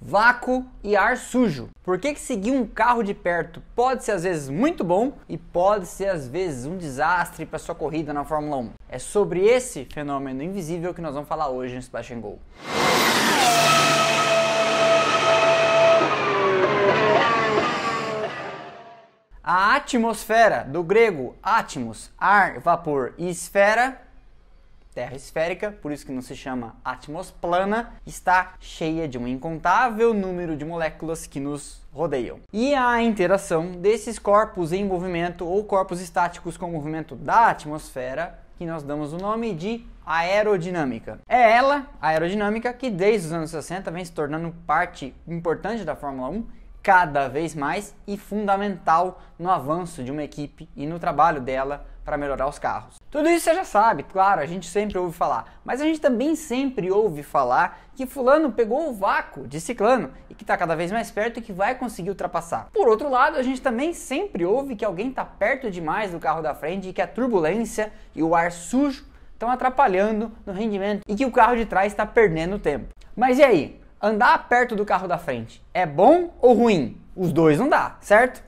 vácuo e ar sujo. Por que, que seguir um carro de perto pode ser às vezes muito bom e pode ser às vezes um desastre para sua corrida na Fórmula 1? É sobre esse fenômeno invisível que nós vamos falar hoje no Splash and Go. A atmosfera, do grego atmos, ar, vapor e esfera, terra esférica, por isso que não se chama atmosplana, está cheia de um incontável número de moléculas que nos rodeiam. E a interação desses corpos em movimento ou corpos estáticos com o movimento da atmosfera, que nós damos o nome de aerodinâmica. É ela, a aerodinâmica, que desde os anos 60 vem se tornando parte importante da Fórmula 1 cada vez mais e fundamental no avanço de uma equipe e no trabalho dela para melhorar os carros. Tudo isso você já sabe, claro, a gente sempre ouve falar, mas a gente também sempre ouve falar que fulano pegou o vácuo de ciclano e que está cada vez mais perto e que vai conseguir ultrapassar. Por outro lado, a gente também sempre ouve que alguém está perto demais do carro da frente e que a turbulência e o ar sujo estão atrapalhando no rendimento e que o carro de trás está perdendo tempo. Mas e aí? andar perto do carro da frente é bom ou ruim? Os dois não dá, certo?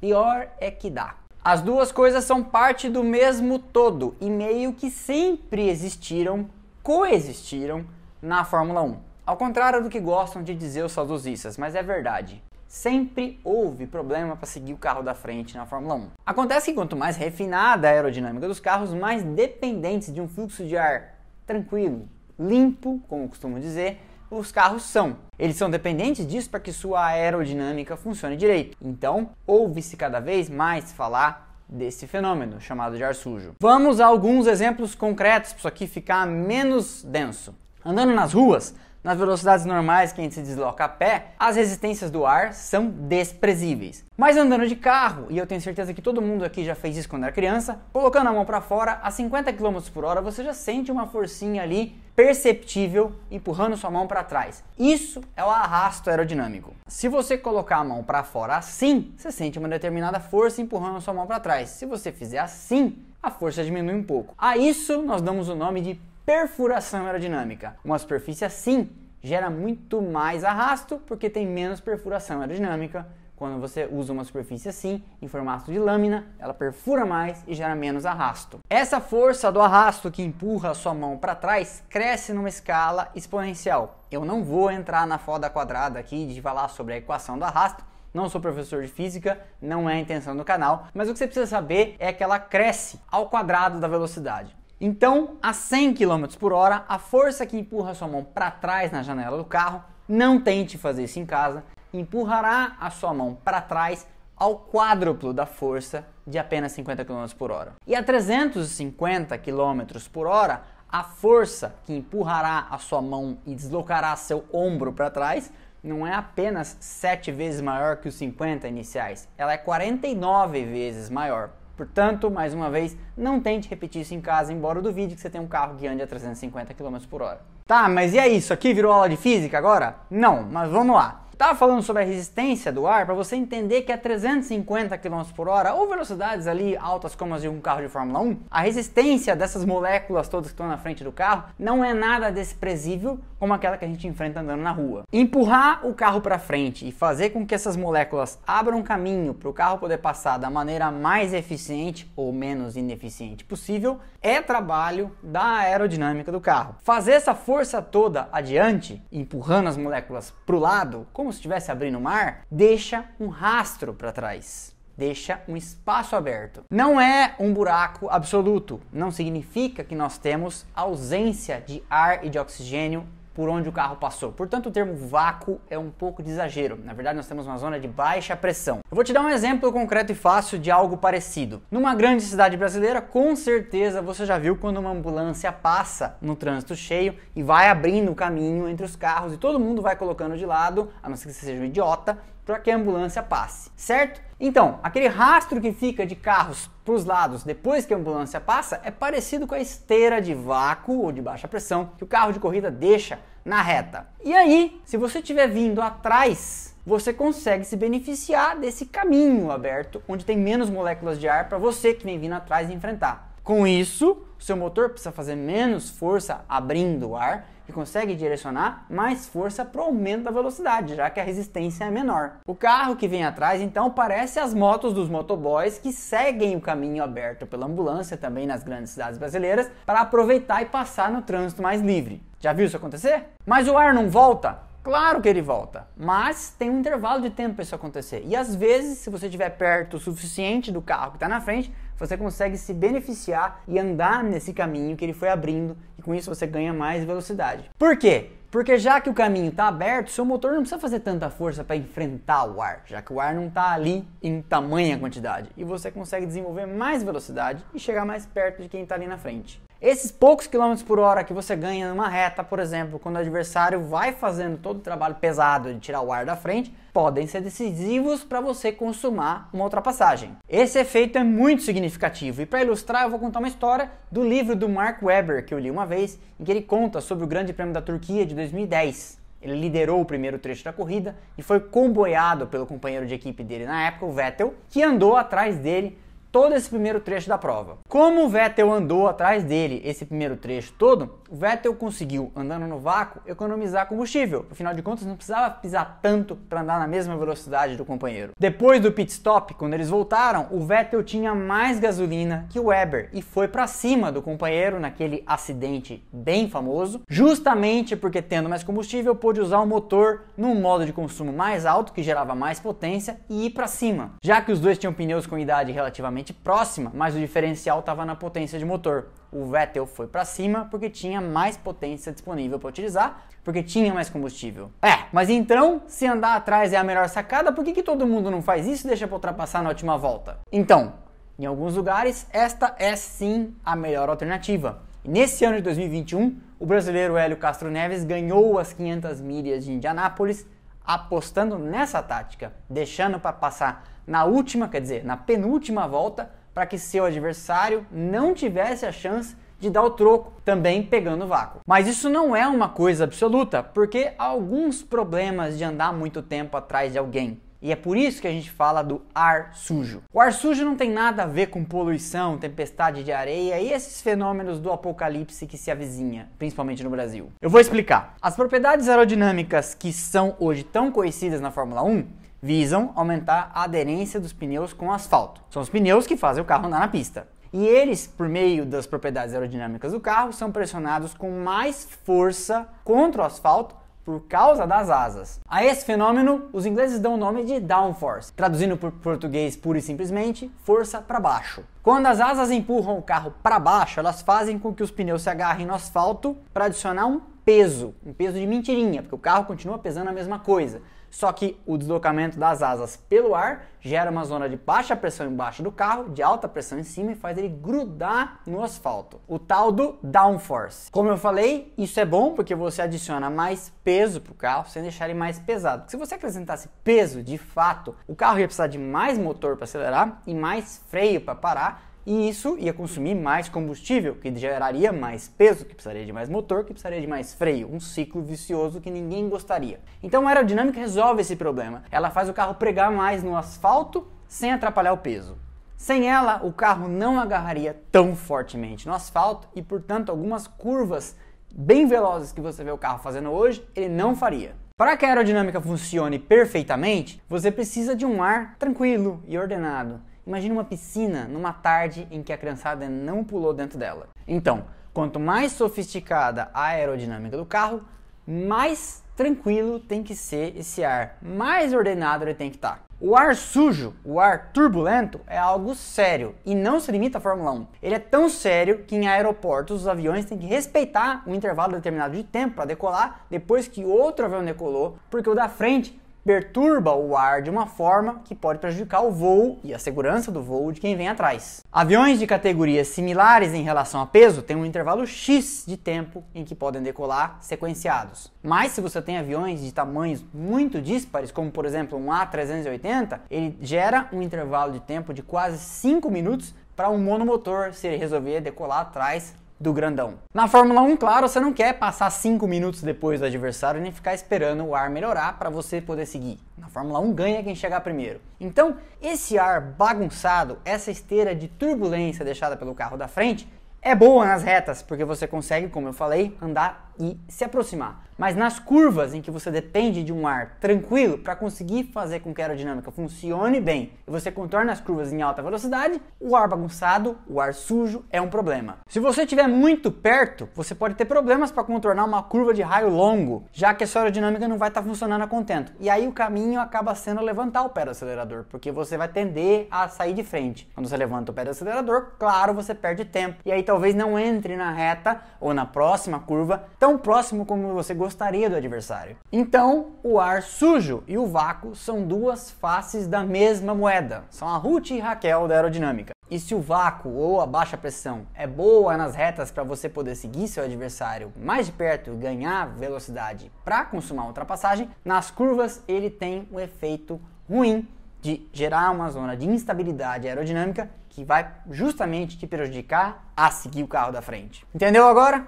Pior é que dá. As duas coisas são parte do mesmo todo e meio que sempre existiram, coexistiram na Fórmula 1. Ao contrário do que gostam de dizer os saudosistas, mas é verdade. Sempre houve problema para seguir o carro da frente na Fórmula 1. Acontece que quanto mais refinada a aerodinâmica dos carros, mais dependentes de um fluxo de ar tranquilo, limpo, como costumo dizer, os carros são. Eles são dependentes disso para que sua aerodinâmica funcione direito. Então, ouve-se cada vez mais falar desse fenômeno chamado de ar sujo. Vamos a alguns exemplos concretos para isso aqui ficar menos denso. Andando nas ruas, nas velocidades normais que a gente se desloca a pé, as resistências do ar são desprezíveis. Mas andando de carro, e eu tenho certeza que todo mundo aqui já fez isso quando era criança, colocando a mão para fora a 50 km por hora, você já sente uma forcinha ali perceptível empurrando sua mão para trás. Isso é o arrasto aerodinâmico. Se você colocar a mão para fora assim, você sente uma determinada força empurrando sua mão para trás. Se você fizer assim, a força diminui um pouco. A isso nós damos o nome de perfuração aerodinâmica. Uma superfície assim gera muito mais arrasto porque tem menos perfuração aerodinâmica. Quando você usa uma superfície assim, em formato de lâmina, ela perfura mais e gera menos arrasto. Essa força do arrasto que empurra a sua mão para trás cresce numa escala exponencial. Eu não vou entrar na foda quadrada aqui de falar sobre a equação do arrasto, não sou professor de física, não é a intenção do canal, mas o que você precisa saber é que ela cresce ao quadrado da velocidade. Então, a 100 km por hora, a força que empurra sua mão para trás na janela do carro, não tente fazer isso em casa, empurrará a sua mão para trás ao quádruplo da força de apenas 50 km por hora. E a 350 km por hora, a força que empurrará a sua mão e deslocará seu ombro para trás não é apenas 7 vezes maior que os 50 iniciais, ela é 49 vezes maior. Portanto, mais uma vez, não tente repetir isso em casa, embora duvide que você tenha um carro que ande a 350 km por hora. Tá, mas e aí, isso aqui virou aula de física agora? Não, mas vamos lá estava falando sobre a resistência do ar para você entender que a 350 km por hora ou velocidades ali altas como as de um carro de Fórmula 1, a resistência dessas moléculas todas que estão na frente do carro não é nada desprezível como aquela que a gente enfrenta andando na rua. Empurrar o carro para frente e fazer com que essas moléculas abram caminho para o carro poder passar da maneira mais eficiente ou menos ineficiente possível é trabalho da aerodinâmica do carro. Fazer essa força toda adiante, empurrando as moléculas para o lado, como como se estivesse abrindo o mar, deixa um rastro para trás deixa um espaço aberto. Não é um buraco absoluto, não significa que nós temos ausência de ar e de oxigênio por onde o carro passou. Portanto, o termo vácuo é um pouco de exagero. Na verdade, nós temos uma zona de baixa pressão. Eu vou te dar um exemplo concreto e fácil de algo parecido. Numa grande cidade brasileira, com certeza você já viu quando uma ambulância passa no trânsito cheio e vai abrindo o caminho entre os carros e todo mundo vai colocando de lado, a não ser que você seja um idiota, para que a ambulância passe, certo? Então, aquele rastro que fica de carros para os lados depois que a ambulância passa é parecido com a esteira de vácuo ou de baixa pressão que o carro de corrida deixa na reta. E aí, se você estiver vindo atrás, você consegue se beneficiar desse caminho aberto onde tem menos moléculas de ar para você que vem vindo atrás enfrentar. Com isso, seu motor precisa fazer menos força abrindo o ar e consegue direcionar mais força para o aumento da velocidade, já que a resistência é menor. O carro que vem atrás então parece as motos dos motoboys que seguem o caminho aberto pela ambulância também nas grandes cidades brasileiras para aproveitar e passar no trânsito mais livre. Já viu isso acontecer? Mas o ar não volta? Claro que ele volta, mas tem um intervalo de tempo para isso acontecer. E às vezes, se você estiver perto o suficiente do carro que está na frente, você consegue se beneficiar e andar nesse caminho que ele foi abrindo e com isso você ganha mais velocidade. Por quê? Porque já que o caminho está aberto, seu motor não precisa fazer tanta força para enfrentar o ar, já que o ar não está ali em tamanha quantidade e você consegue desenvolver mais velocidade e chegar mais perto de quem está ali na frente. Esses poucos quilômetros por hora que você ganha numa reta, por exemplo, quando o adversário vai fazendo todo o trabalho pesado de tirar o ar da frente, podem ser decisivos para você consumar uma ultrapassagem. Esse efeito é muito significativo e para ilustrar eu vou contar uma história do livro do Mark Webber que eu li uma vez, em que ele conta sobre o Grande Prêmio da Turquia de 2010. Ele liderou o primeiro trecho da corrida e foi comboiado pelo companheiro de equipe dele na época, o Vettel, que andou atrás dele todo esse primeiro trecho da prova. Como o Vettel andou atrás dele esse primeiro trecho todo, o Vettel conseguiu, andando no vácuo, economizar combustível. Afinal de contas, não precisava pisar tanto para andar na mesma velocidade do companheiro. Depois do pit stop, quando eles voltaram, o Vettel tinha mais gasolina que o Weber e foi para cima do companheiro naquele acidente bem famoso, justamente porque tendo mais combustível pôde usar o motor num modo de consumo mais alto que gerava mais potência e ir para cima. Já que os dois tinham pneus com idade relativamente relativamente próxima, mas o diferencial estava na potência de motor. O Vettel foi para cima porque tinha mais potência disponível para utilizar, porque tinha mais combustível. É, mas então, se andar atrás é a melhor sacada, por que, que todo mundo não faz isso e deixa para ultrapassar na última volta? Então, em alguns lugares, esta é sim a melhor alternativa. E nesse ano de 2021, o brasileiro Hélio Castro Neves ganhou as 500 milhas de Indianápolis apostando nessa tática, deixando para passar na última, quer dizer, na penúltima volta, para que seu adversário não tivesse a chance de dar o troco, também pegando o vácuo. Mas isso não é uma coisa absoluta, porque há alguns problemas de andar muito tempo atrás de alguém. E é por isso que a gente fala do ar sujo. O ar sujo não tem nada a ver com poluição, tempestade de areia e esses fenômenos do apocalipse que se avizinha, principalmente no Brasil. Eu vou explicar. As propriedades aerodinâmicas que são hoje tão conhecidas na Fórmula 1 visam aumentar a aderência dos pneus com asfalto. São os pneus que fazem o carro andar na pista. E eles, por meio das propriedades aerodinâmicas do carro, são pressionados com mais força contra o asfalto por causa das asas. A esse fenômeno, os ingleses dão o nome de downforce, traduzindo por português pura e simplesmente, força para baixo. Quando as asas empurram o carro para baixo, elas fazem com que os pneus se agarrem no asfalto para adicionar um peso, um peso de mentirinha, porque o carro continua pesando a mesma coisa. Só que o deslocamento das asas pelo ar gera uma zona de baixa pressão embaixo do carro, de alta pressão em cima e faz ele grudar no asfalto. O tal do downforce. Como eu falei, isso é bom porque você adiciona mais peso para o carro sem deixar ele mais pesado. se você acrescentasse peso, de fato, o carro ia precisar de mais motor para acelerar e mais freio para parar e isso ia consumir mais combustível, que geraria mais peso, que precisaria de mais motor, que precisaria de mais freio, um ciclo vicioso que ninguém gostaria. Então a aerodinâmica resolve esse problema. Ela faz o carro pregar mais no asfalto sem atrapalhar o peso. Sem ela, o carro não agarraria tão fortemente no asfalto e, portanto, algumas curvas bem velozes que você vê o carro fazendo hoje, ele não faria. Para que a aerodinâmica funcione perfeitamente, você precisa de um ar tranquilo e ordenado. Imagine uma piscina numa tarde em que a criançada não pulou dentro dela. Então, quanto mais sofisticada a aerodinâmica do carro, mais tranquilo tem que ser esse ar, mais ordenado ele tem que estar. O ar sujo, o ar turbulento, é algo sério e não se limita à Fórmula 1. Ele é tão sério que em aeroportos os aviões têm que respeitar um intervalo determinado de tempo para decolar depois que outro avião decolou, porque o da frente perturba o ar de uma forma que pode prejudicar o voo e a segurança do voo de quem vem atrás. Aviões de categorias similares em relação a peso têm um intervalo X de tempo em que podem decolar sequenciados. Mas se você tem aviões de tamanhos muito díspares, como por exemplo um A380, ele gera um intervalo de tempo de quase 5 minutos para um monomotor se ele resolver decolar atrás do grandão. Na Fórmula 1, claro, você não quer passar 5 minutos depois do adversário nem ficar esperando o ar melhorar para você poder seguir. Na Fórmula 1 ganha quem chegar primeiro. Então, esse ar bagunçado, essa esteira de turbulência deixada pelo carro da frente, é boa nas retas, porque você consegue, como eu falei, andar e se aproximar. Mas nas curvas em que você depende de um ar tranquilo para conseguir fazer com que a aerodinâmica funcione bem e você contorna as curvas em alta velocidade, o ar bagunçado, o ar sujo é um problema. Se você estiver muito perto, você pode ter problemas para contornar uma curva de raio longo, já que a sua aerodinâmica não vai estar tá funcionando a contento. E aí o caminho acaba sendo levantar o pé do acelerador, porque você vai tender a sair de frente. Quando você levanta o pé do acelerador, claro, você perde tempo e aí talvez não entre na reta ou na próxima curva tão próximo como você gostaria do adversário. Então, o ar sujo e o vácuo são duas faces da mesma moeda. São a Ruth e Raquel da aerodinâmica. E se o vácuo ou a baixa pressão é boa nas retas para você poder seguir seu adversário mais de perto e ganhar velocidade para consumar ultrapassagem, nas curvas ele tem um efeito ruim de gerar uma zona de instabilidade aerodinâmica que vai justamente te prejudicar a seguir o carro da frente. Entendeu agora?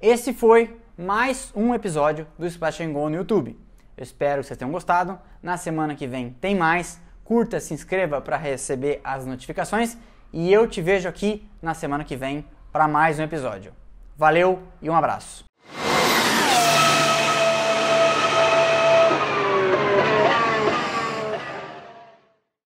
Esse foi mais um episódio do Splash and Go no YouTube. Eu espero que vocês tenham gostado. Na semana que vem tem mais. Curta, se inscreva para receber as notificações e eu te vejo aqui na semana que vem para mais um episódio. Valeu e um abraço.